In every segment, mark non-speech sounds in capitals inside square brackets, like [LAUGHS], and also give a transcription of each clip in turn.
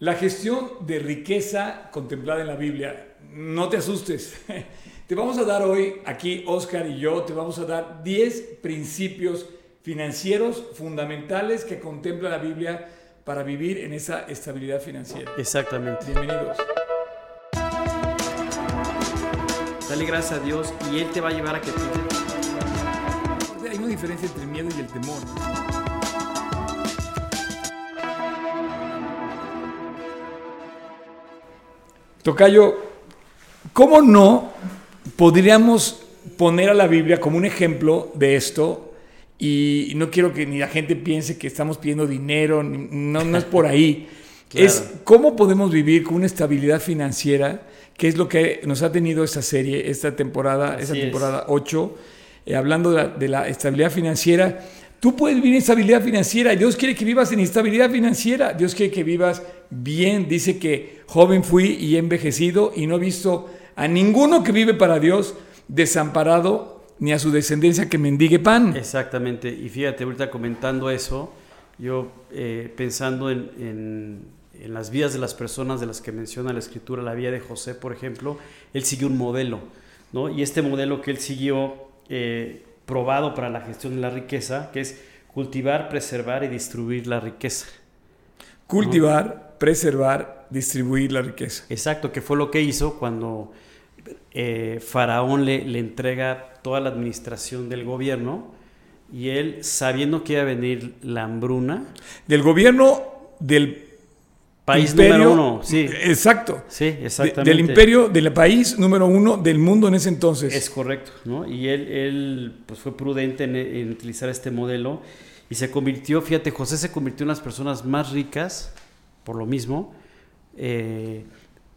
La gestión de riqueza contemplada en la Biblia. No te asustes. [LAUGHS] Te vamos a dar hoy, aquí Oscar y yo, te vamos a dar 10 principios financieros fundamentales que contempla la Biblia para vivir en esa estabilidad financiera. Exactamente. Bienvenidos. Dale gracias a Dios y Él te va a llevar a que tú... Hay una diferencia entre el miedo y el temor. Tocayo, ¿cómo no podríamos poner a la Biblia como un ejemplo de esto? Y no quiero que ni la gente piense que estamos pidiendo dinero, no, no es por ahí. [LAUGHS] Es cómo podemos vivir con una estabilidad financiera, que es lo que nos ha tenido esta serie, esta temporada, esta temporada 8, eh, hablando de la, estabilidad financiera. Tú puedes vivir en estabilidad financiera. Dios quiere que vivas en estabilidad financiera. Dios quiere que vivas bien. Dice que joven fui y envejecido y no he visto a ninguno que vive para Dios desamparado ni a su descendencia que mendigue pan. Exactamente. Y fíjate, ahorita comentando eso, yo eh, pensando en en las vidas de las personas de las que menciona la escritura, la vida de José, por ejemplo, él siguió un modelo, ¿no? Y este modelo que él siguió, eh, probado para la gestión de la riqueza, que es cultivar, preservar y distribuir la riqueza. Cultivar, preservar, distribuir la riqueza. Exacto, que fue lo que hizo cuando eh, Faraón le, le entrega toda la administración del gobierno y él, sabiendo que iba a venir la hambruna. Del gobierno del País número uno, sí. Exacto. Sí, exactamente. del imperio, del país número uno del mundo en ese entonces. Es correcto, ¿no? Y él, él pues fue prudente en, utilizar este modelo y se convirtió, fíjate, José se convirtió en las personas más ricas, por lo mismo, eh,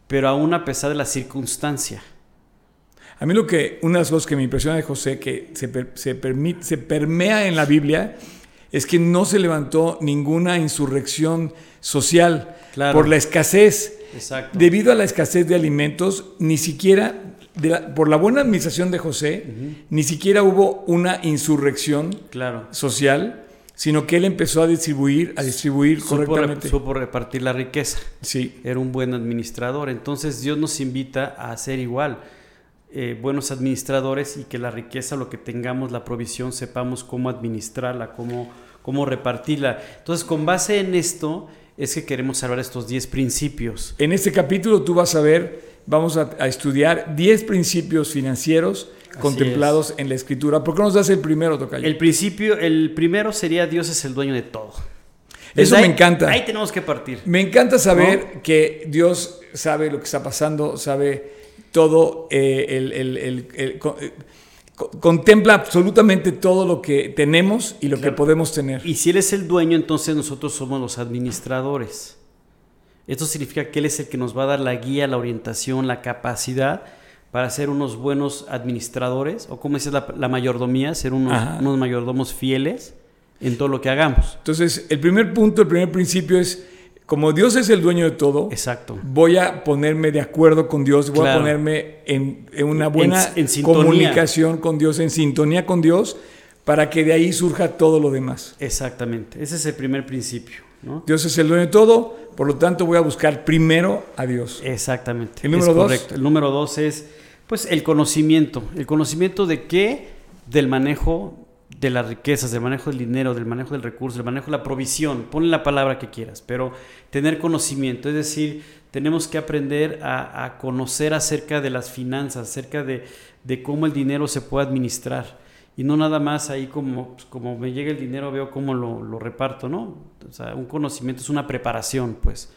pero aún a pesar de la circunstancia. A mí lo que, una de las cosas que me impresiona de José, que se, se, permite, se permea en la Biblia, es que no se levantó ninguna insurrección social por la escasez. Debido a la escasez de alimentos, ni siquiera, por la buena administración de José, ni siquiera hubo una insurrección social, sino que él empezó a distribuir, a distribuir correctamente. supo repartir la riqueza. Sí. Era un buen administrador. Entonces Dios nos invita a ser igual. Eh, buenos administradores y que la riqueza, lo que tengamos, la provisión, sepamos cómo administrarla, cómo, cómo repartirla. Entonces, con base en esto, es que queremos hablar estos 10 principios. En este capítulo tú vas a ver, vamos a, estudiar 10 principios financieros contemplados en la escritura. ¿Por qué nos das el primero, Tocayo? El principio, el primero sería Dios es el dueño de todo. Eso me encanta. Ahí tenemos que partir. Me encanta saber que Dios sabe lo que está pasando, sabe todo eh, el, contempla absolutamente todo lo que tenemos y lo que podemos tener. Y si Él es el dueño, entonces nosotros somos los administradores. Esto significa que Él es el que nos va a dar la guía, la orientación, la capacidad para ser unos buenos administradores, o como dice la, mayordomía, ser unos, unos mayordomos fieles en todo lo que hagamos. Entonces, el primer punto, el primer principio es como Dios es el dueño de todo, Exacto. voy a ponerme de acuerdo con Dios, voy a ponerme en, una buena comunicación con Dios, en sintonía con Dios, para que de ahí surja todo lo demás. Exactamente, ese es el primer principio. Dios es el dueño de todo, por lo tanto voy a buscar primero a Dios. Exactamente. El número dos. Correcto. El número dos es pues el conocimiento. ¿El conocimiento de qué? Del manejo de las riquezas, del manejo del dinero, del manejo del recurso, del manejo de la provisión, ponle la palabra que quieras, pero tener conocimiento, es decir, tenemos que aprender a, conocer acerca de las finanzas, acerca de, cómo el dinero se puede administrar. Y no nada más ahí como, pues, como me llega el dinero, veo cómo lo, reparto, ¿no? O sea, un conocimiento es una preparación, pues.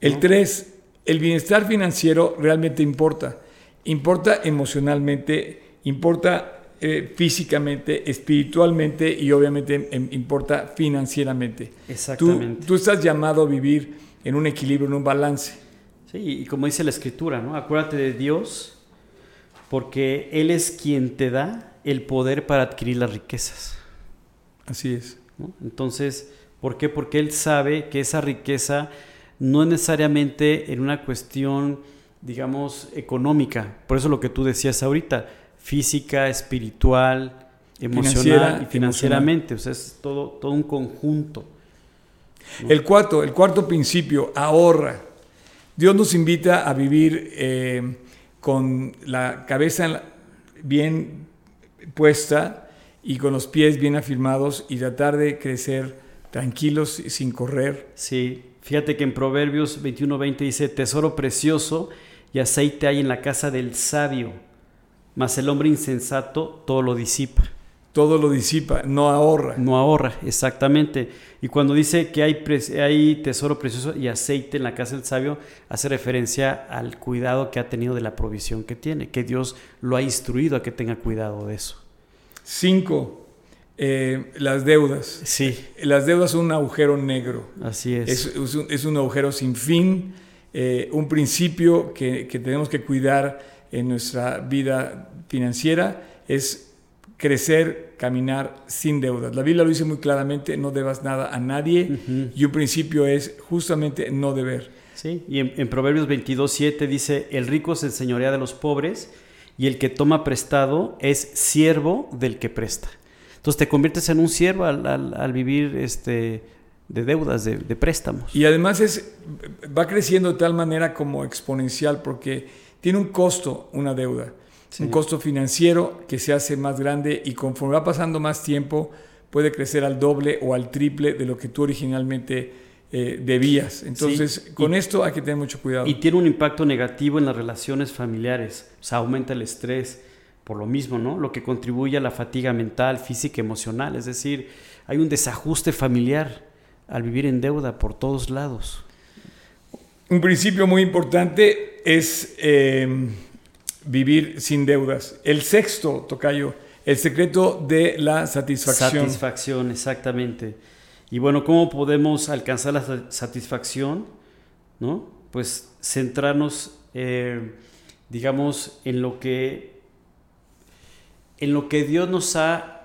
El tres, el bienestar financiero realmente importa. Importa emocionalmente, importa eh, físicamente, espiritualmente y obviamente importa financieramente. Exactamente. Tú, estás llamado a vivir en un equilibrio, en un balance. Sí, y como dice la escritura, ¿no? Acuérdate de Dios porque Él es quien te da el poder para adquirir las riquezas. Así es. Entonces, ¿por qué? Porque Él sabe que esa riqueza no es necesariamente en una cuestión, digamos, económica. Por eso lo que tú decías ahorita, física, espiritual, emocional y financieramente. O sea, es todo, todo un conjunto. El cuarto, el cuarto principio, ahorra. Dios nos invita a vivir eh, con la cabeza bien puesta y con los pies bien afirmados y tratar de crecer tranquilos y sin correr. Sí, fíjate que en Proverbios 21:20 dice, tesoro precioso y aceite hay en la casa del sabio, mas el hombre insensato todo lo disipa. Todo lo disipa, no ahorra. No ahorra, exactamente. Y cuando dice que hay, hay tesoro precioso y aceite en la casa del sabio, hace referencia al cuidado que ha tenido de la provisión que tiene, que Dios lo ha instruido a que tenga cuidado de eso. Cinco, eh, las deudas. Sí. Las deudas son un agujero negro. Así es. Es, un, agujero sin fin, eh, un principio que, que tenemos que cuidar en nuestra vida financiera es crecer, caminar sin deudas. La Biblia lo dice muy claramente, no debas nada a nadie y un principio es justamente no deber. Sí, y en, Proverbios 22, 7 dice, el rico se enseñorea de los pobres y el que toma prestado es siervo del que presta. Entonces te conviertes en un siervo al, vivir este, de deudas, de, de, préstamos. Y además es, va creciendo de tal manera como exponencial porque tiene un costo una deuda un costo financiero que se hace más grande y conforme va pasando más tiempo puede crecer al doble o al triple de lo que tú originalmente eh, debías. Entonces, con esto hay que tener mucho cuidado. Y tiene un impacto negativo en las relaciones familiares, o sea, aumenta el estrés por lo mismo, ¿no? Lo que contribuye a la fatiga mental, física, emocional, es decir, hay un desajuste familiar al vivir en deuda por todos lados. Un principio muy importante es... Eh, vivir sin deudas. El sexto, Tocayo, el secreto de la satisfacción. Satisfacción, exactamente. Y bueno, ¿cómo podemos alcanzar la satisfacción? ¿No? Pues centrarnos, eh, digamos, en lo que en lo que Dios nos ha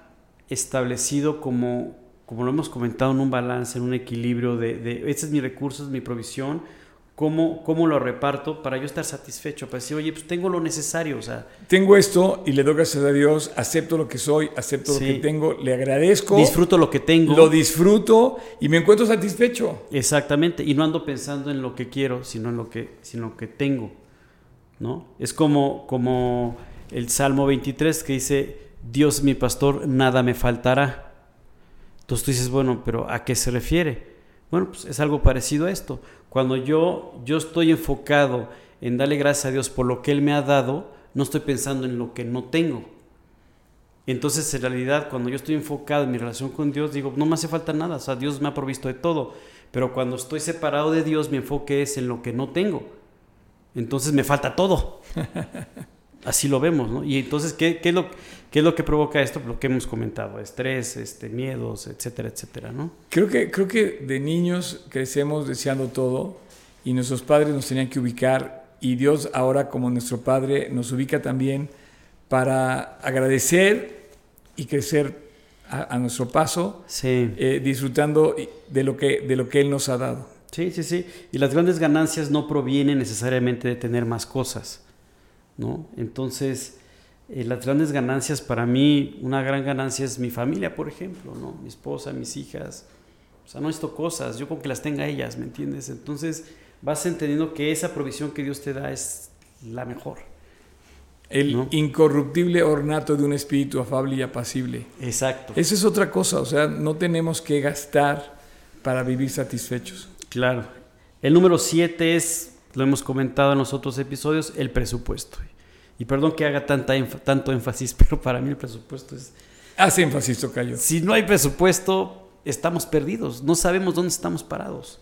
establecido como, como lo hemos comentado, en un balance, en un equilibrio de, de este es mi recurso, es mi provisión, cómo, cómo lo reparto para yo estar satisfecho, para decir, oye, pues tengo lo necesario, o sea. Tengo esto y le doy gracias a Dios, acepto lo que soy, acepto lo que tengo, le agradezco. Disfruto lo que tengo. Lo disfruto y me encuentro satisfecho. Exactamente, y no ando pensando en lo que quiero, sino en lo que, sino que tengo, ¿no? Es como, como el Salmo 23 que dice, Dios mi pastor, nada me faltará. Entonces tú dices, bueno, pero ¿a qué se refiere? Bueno, pues es algo parecido a esto. Cuando yo, yo estoy enfocado en darle gracias a Dios por lo que Él me ha dado, no estoy pensando en lo que no tengo. Entonces, en realidad, cuando yo estoy enfocado en mi relación con Dios, digo, no me hace falta nada, o sea, Dios me ha provisto de todo. Pero cuando estoy separado de Dios, mi enfoque es en lo que no tengo. Entonces me falta todo. [LAUGHS] Así lo vemos, ¿no? Y entonces, ¿qué, qué es lo, ¿Qué es lo que provoca esto? Lo que hemos comentado, estrés, este, miedos, etcétera, etcétera, ¿no? Creo que, creo que de niños crecemos deseando todo y nuestros padres nos tenían que ubicar y Dios ahora como nuestro Padre nos ubica también para agradecer y crecer a, nuestro paso, sí. Eh, disfrutando de lo, que, de lo que Él nos ha dado. Sí, sí, sí. Y las grandes ganancias no provienen necesariamente de tener más cosas, ¿no? Entonces, eh, las grandes ganancias para mí, una gran ganancia es mi familia, por ejemplo, ¿no? Mi esposa, mis hijas. O sea, no esto cosas, yo con que las tenga ellas, ¿me entiendes? Entonces vas entendiendo que esa provisión que Dios te da es la mejor. El incorruptible ornato de un espíritu afable y apacible. Exacto. Esa es otra cosa, o sea, no tenemos que gastar para vivir satisfechos. Claro. El número siete es, lo hemos comentado en los otros episodios, el presupuesto. Y perdón que haga tanta tanto énfasis, [LAUGHS] pero para mí el presupuesto es... Hace énfasis, Tocayo. Si no hay presupuesto, estamos perdidos, no sabemos dónde estamos parados.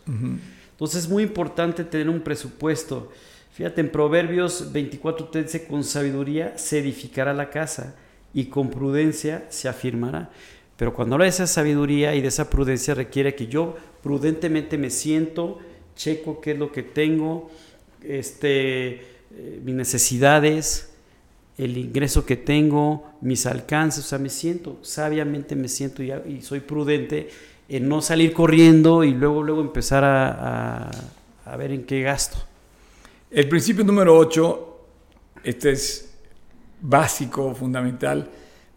Entonces es muy importante tener un presupuesto. Fíjate, en Proverbios 24 te dice, con sabiduría se edificará la casa y con prudencia se afirmará. Pero cuando habla de esa sabiduría y de esa prudencia requiere que yo prudentemente me siento, checo qué es lo que tengo, este, eh, mis necesidades, el ingreso que tengo, mis alcances, o sea, me siento, sabiamente me siento y, soy prudente en no salir corriendo y luego, luego empezar a, a, ver en qué gasto. El principio número 8, este es básico, fundamental,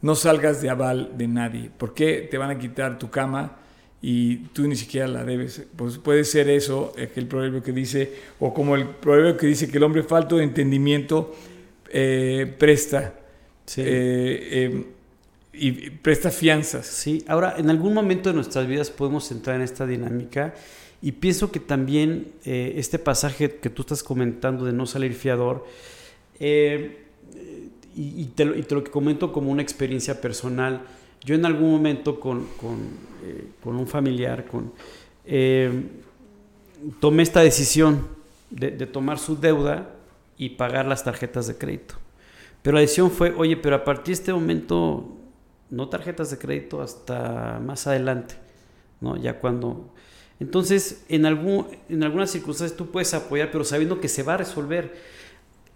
no salgas de aval de nadie. ¿Por qué te van a quitar tu cama y tú ni siquiera la debes. Pues puede ser eso, aquel proverbio que dice, o como el proverbio que dice que el hombre falto de entendimiento eh, presta. Sí. eh, eh, y presta fianzas. Sí, ahora en algún momento de nuestras vidas podemos entrar en esta dinámica y pienso que también eh, este pasaje que tú estás comentando de no salir fiador, eh, y, y te lo, y te lo que comento como una experiencia personal, yo en algún momento con, con, eh, con un familiar, con, eh, tomé esta decisión de, de tomar su deuda y pagar las tarjetas de crédito. Pero la decisión fue, oye, pero a partir de este momento no tarjetas de crédito hasta más adelante, ¿no? Ya cuando... Entonces, en, algún, en algunas circunstancias tú puedes apoyar, pero sabiendo que se va a resolver.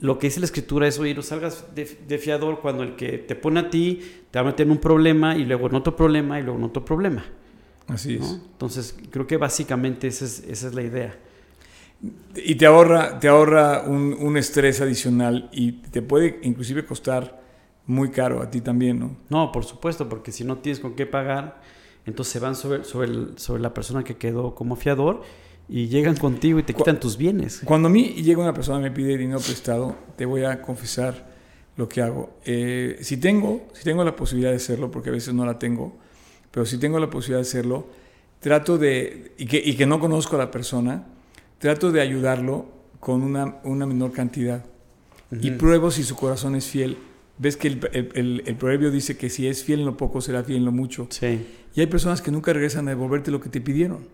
Lo que dice la escritura es, oye, no salgas de, de fiador cuando el que te pone a ti te va a meter en un problema y luego en otro problema y luego en otro problema. Así ¿no? es. Entonces, creo que básicamente esa es, esa es la idea. Y te ahorra, te ahorra un, un estrés adicional y te puede inclusive costar muy caro a ti también, ¿no? No, por supuesto, porque si no tienes con qué pagar, entonces se van sobre, sobre, el- sobre la persona que quedó como fiador y llegan contigo y te quitan tus bienes. Cuando a mí llega una persona y me pide dinero prestado, te voy a confesar lo que hago. Eh, si tengo, si tengo la posibilidad de hacerlo, porque a veces no la tengo, pero si tengo la posibilidad de hacerlo, trato de, y que, y que no conozco a la persona, trato de ayudarlo con una, una menor cantidad. Y pruebo si su corazón es fiel. Ves que el, el- el- el proverbio dice que si es fiel en lo poco, será fiel en lo mucho. Sí. Y hay personas que nunca regresan a devolverte lo que te pidieron.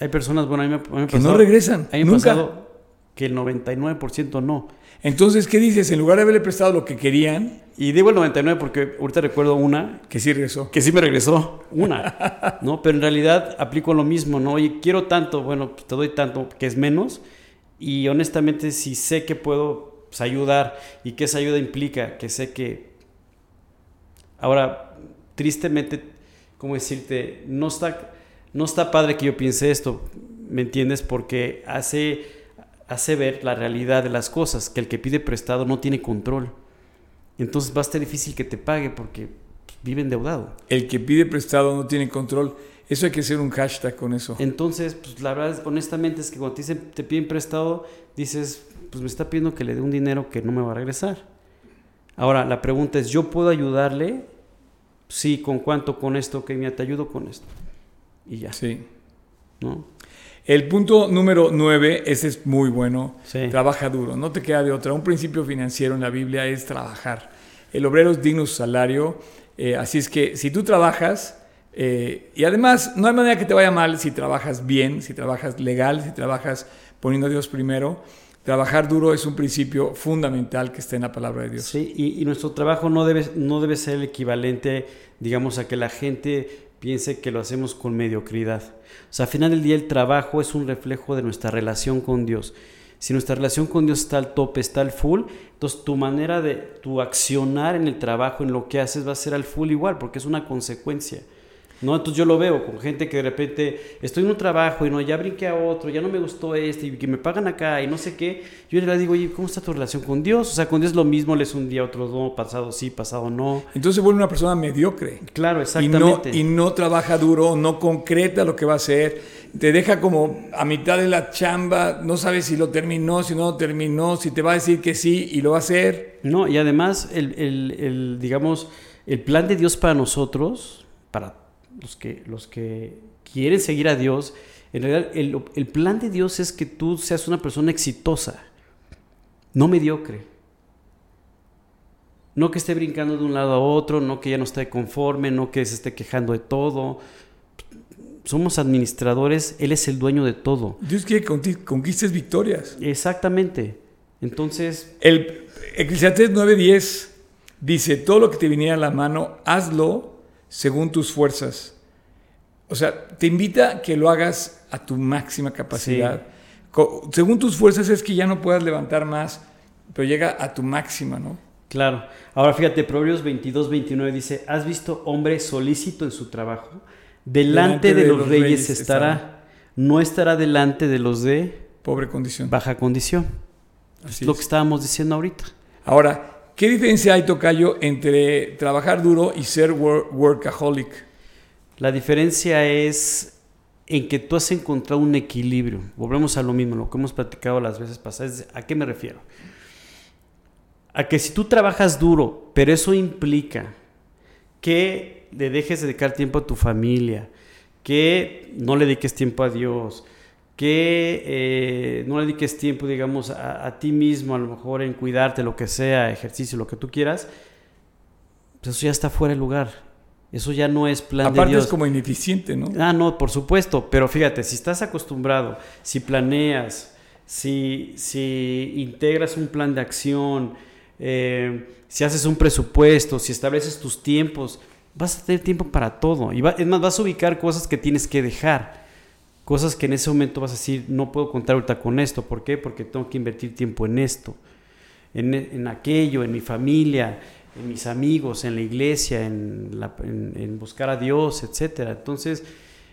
Hay personas, bueno, a mí me, a mí me Que no regresan. A mí me Nunca. pasado que el 99% no. Entonces, ¿qué dices? En lugar de haberle prestado lo que querían, Y digo el 99 porque ahorita recuerdo una que sí regresó. que sí me regresó, una, ¿no? Pero en realidad aplico lo mismo, ¿no? Oye, quiero tanto, bueno, pues te doy tanto, que es menos. Y honestamente, si sé que puedo pues, ayudar y que esa ayuda implica, que sé que... Ahora, tristemente, ¿cómo decirte? No está, no está padre que yo piense esto, ¿me entiendes? Porque hace, hace ver la realidad de las cosas, que el que pide prestado no tiene control. Entonces va a ser difícil que te pague porque vive endeudado. El que pide prestado no tiene control. Eso hay que hacer un hashtag con eso. Entonces, pues la verdad, honestamente, es que cuando te, dicen, te piden prestado, dices, pues me está pidiendo que le dé un dinero que no me va a regresar. Ahora, la pregunta es, ¿yo puedo ayudarle? Sí, ¿con cuánto? Con esto, que mira, te ayudo con esto. Y ya, Sí. ¿no? El punto número nueve, ese es muy bueno. Sí. Trabaja duro, no te queda de otra. Un principio financiero en la Biblia es trabajar. El obrero es digno de su salario. eh, así es que si tú trabajas, eh, y además no hay manera que te vaya mal si trabajas bien, si trabajas legal, si trabajas poniendo a Dios primero. Trabajar duro es un principio fundamental que está en la palabra de Dios. Sí, y, y nuestro trabajo no debe, no debe ser el equivalente, digamos, a que la gente piense que lo hacemos con mediocridad. O sea, al final del día el trabajo es un reflejo de nuestra relación con Dios. Si nuestra relación con Dios está al tope, está al full, entonces tu manera de, tu accionar en el trabajo, en lo que haces, va a ser al full igual, porque es una consecuencia. ¿No? Entonces yo lo veo con gente que de repente estoy en un trabajo y no, ya brinqué a otro, ya no me gustó este y que me pagan acá y no sé qué. Yo le digo, oye, ¿cómo está tu relación con Dios? O sea, con Dios lo mismo, lees un día, otro no, pasado sí, pasado no. Entonces se vuelve una persona mediocre. Claro, y no, exactamente. y no trabaja duro, no concreta lo que va a hacer, te deja como a mitad de la chamba, no sabes si lo terminó, si no lo terminó, si te va a decir que sí y lo va a hacer. No, y además, el, el- el, digamos, el plan de Dios para nosotros, para los que, los que quieren seguir a Dios, en realidad el, el plan de Dios es que tú seas una persona exitosa, no mediocre. No que esté brincando de un lado a otro, no que ya no esté conforme, no que se esté quejando de todo. Somos administradores, Él es el dueño de todo. Dios quiere que conquistes victorias. Exactamente. Entonces, El Eclesiastés 9:10 dice, todo lo que te viniera a la mano, hazlo según tus fuerzas. O sea, te invita a que lo hagas a tu máxima capacidad. Según tus fuerzas es que ya no puedas levantar más, pero llega a tu máxima, ¿no? Claro. Ahora fíjate, Proverbios 22, 29 dice, ¿has visto hombre solícito en su trabajo? Delante, de, los, reyes, estará, no estará delante de los de Pobre condición. baja condición. Así es lo que estábamos diciendo ahorita. Ahora, ¿qué diferencia hay, Tocayo, entre trabajar duro y ser wor- workaholic? La diferencia es en que tú has encontrado un equilibrio. Volvemos a lo mismo, lo que hemos platicado las veces pasadas. ¿A qué me refiero? A que si tú trabajas duro, pero eso implica que le dejes de dedicar tiempo a tu familia, que no le dediques tiempo a Dios, que eh, no le dediques tiempo, digamos, a, ti mismo, a lo mejor en cuidarte, lo que sea, ejercicio, lo que tú quieras, pues eso ya está fuera de lugar. Eso ya no es plan Aparte de Dios. es como ineficiente, ¿no? Ah, no, por supuesto. Pero fíjate, si estás acostumbrado, si planeas, si, si integras un plan de acción, eh, si haces un presupuesto, si estableces tus tiempos, vas a tener tiempo para todo. Y es más, vas a ubicar cosas que tienes que dejar. Cosas que en ese momento vas a decir, no puedo contar ahorita con esto. ¿Por qué? Porque tengo que invertir tiempo en esto, en, en aquello, en mi familia, en mis amigos, en la iglesia, en, en, buscar a Dios, etcétera. Entonces,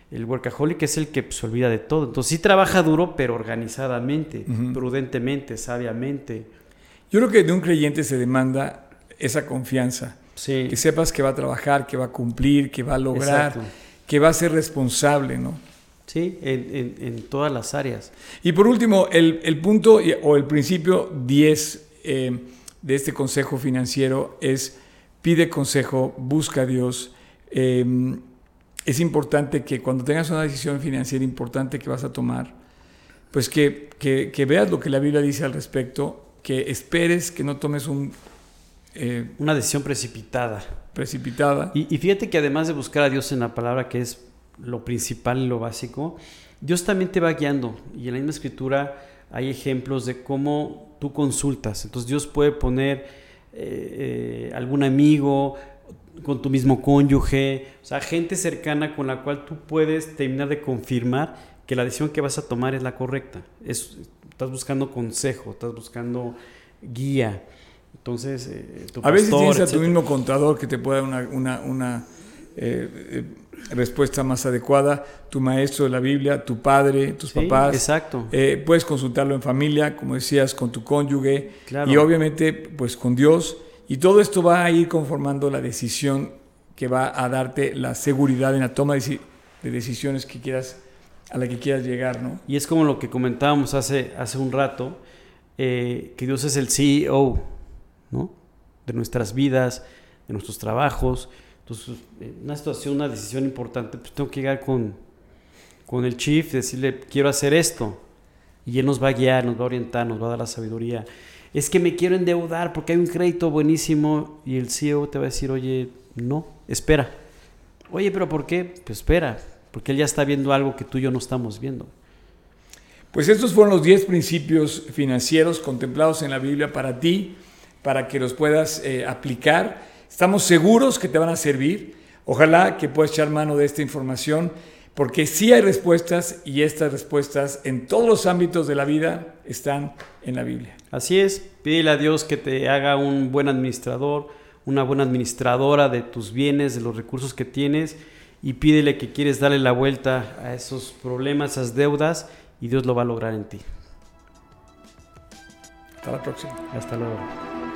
el workaholic es el que se olvida de todo. Entonces, sí trabaja duro, pero organizadamente, prudentemente, sabiamente. Yo creo que de un creyente se demanda esa confianza. Que sepas que va a trabajar, que va a cumplir, que va a lograr, que va a ser responsable, ¿no? Sí, en, en, todas las áreas. Y por último, el, el punto o el principio 10 de este consejo financiero es pide consejo, busca a Dios. Em, es importante que cuando tengas una decisión financiera importante que vas a tomar, pues que, que, veas lo que la Biblia dice al respecto, que esperes, que no tomes un... Eh, una decisión precipitada. Precipitada. Y, y, fíjate que además de buscar a Dios en la palabra, que es lo principal y lo básico, Dios también te va guiando. Y en la misma escritura hay ejemplos de cómo tú consultas. Entonces Dios puede poner eh, eh, algún amigo con tu mismo cónyuge, o sea, gente cercana con la cual tú puedes terminar de confirmar que la decisión que vas a tomar es la correcta. Es, estás buscando consejo, estás buscando guía. Entonces, eh, a veces tienes a tu mismo contador que te pueda dar una, una, respuesta más adecuada, tu maestro de la Biblia, tu padre, tus papás. Exacto. Eh, puedes consultarlo en familia, como decías, con tu cónyuge y obviamente pues con Dios. Y todo esto va a ir conformando la decisión que va a darte la seguridad en la toma de, decisiones que quieras, a la que quieras llegar, ¿no? Y es como lo que comentábamos hace, hace un rato, eh, que Dios es el CEO, ¿no? De nuestras vidas, de nuestros trabajos, entonces, en una situación, una decisión importante, pues tengo que llegar con, con el chief, decirle, quiero hacer esto. Y él nos va a guiar, nos va a orientar, nos va a dar la sabiduría. Es que me quiero endeudar porque hay un crédito buenísimo y el CEO te va a decir, oye, no, espera. Oye, pero ¿por qué? Pues espera, porque él ya está viendo algo que tú y yo no estamos viendo. Pues estos fueron los 10 principios financieros contemplados en la Biblia para ti, para que los puedas eh, aplicar Estamos seguros que te van a servir. Ojalá que puedas echar mano de esta información, porque sí hay respuestas y estas respuestas en todos los ámbitos de la vida están en la Biblia. Así es, pídele a Dios que te haga un buen administrador, una buena administradora de tus bienes, de los recursos que tienes, y pídele que quieres darle la vuelta a esos problemas, a esas deudas, y Dios lo va a lograr en ti. Hasta la próxima. Hasta luego.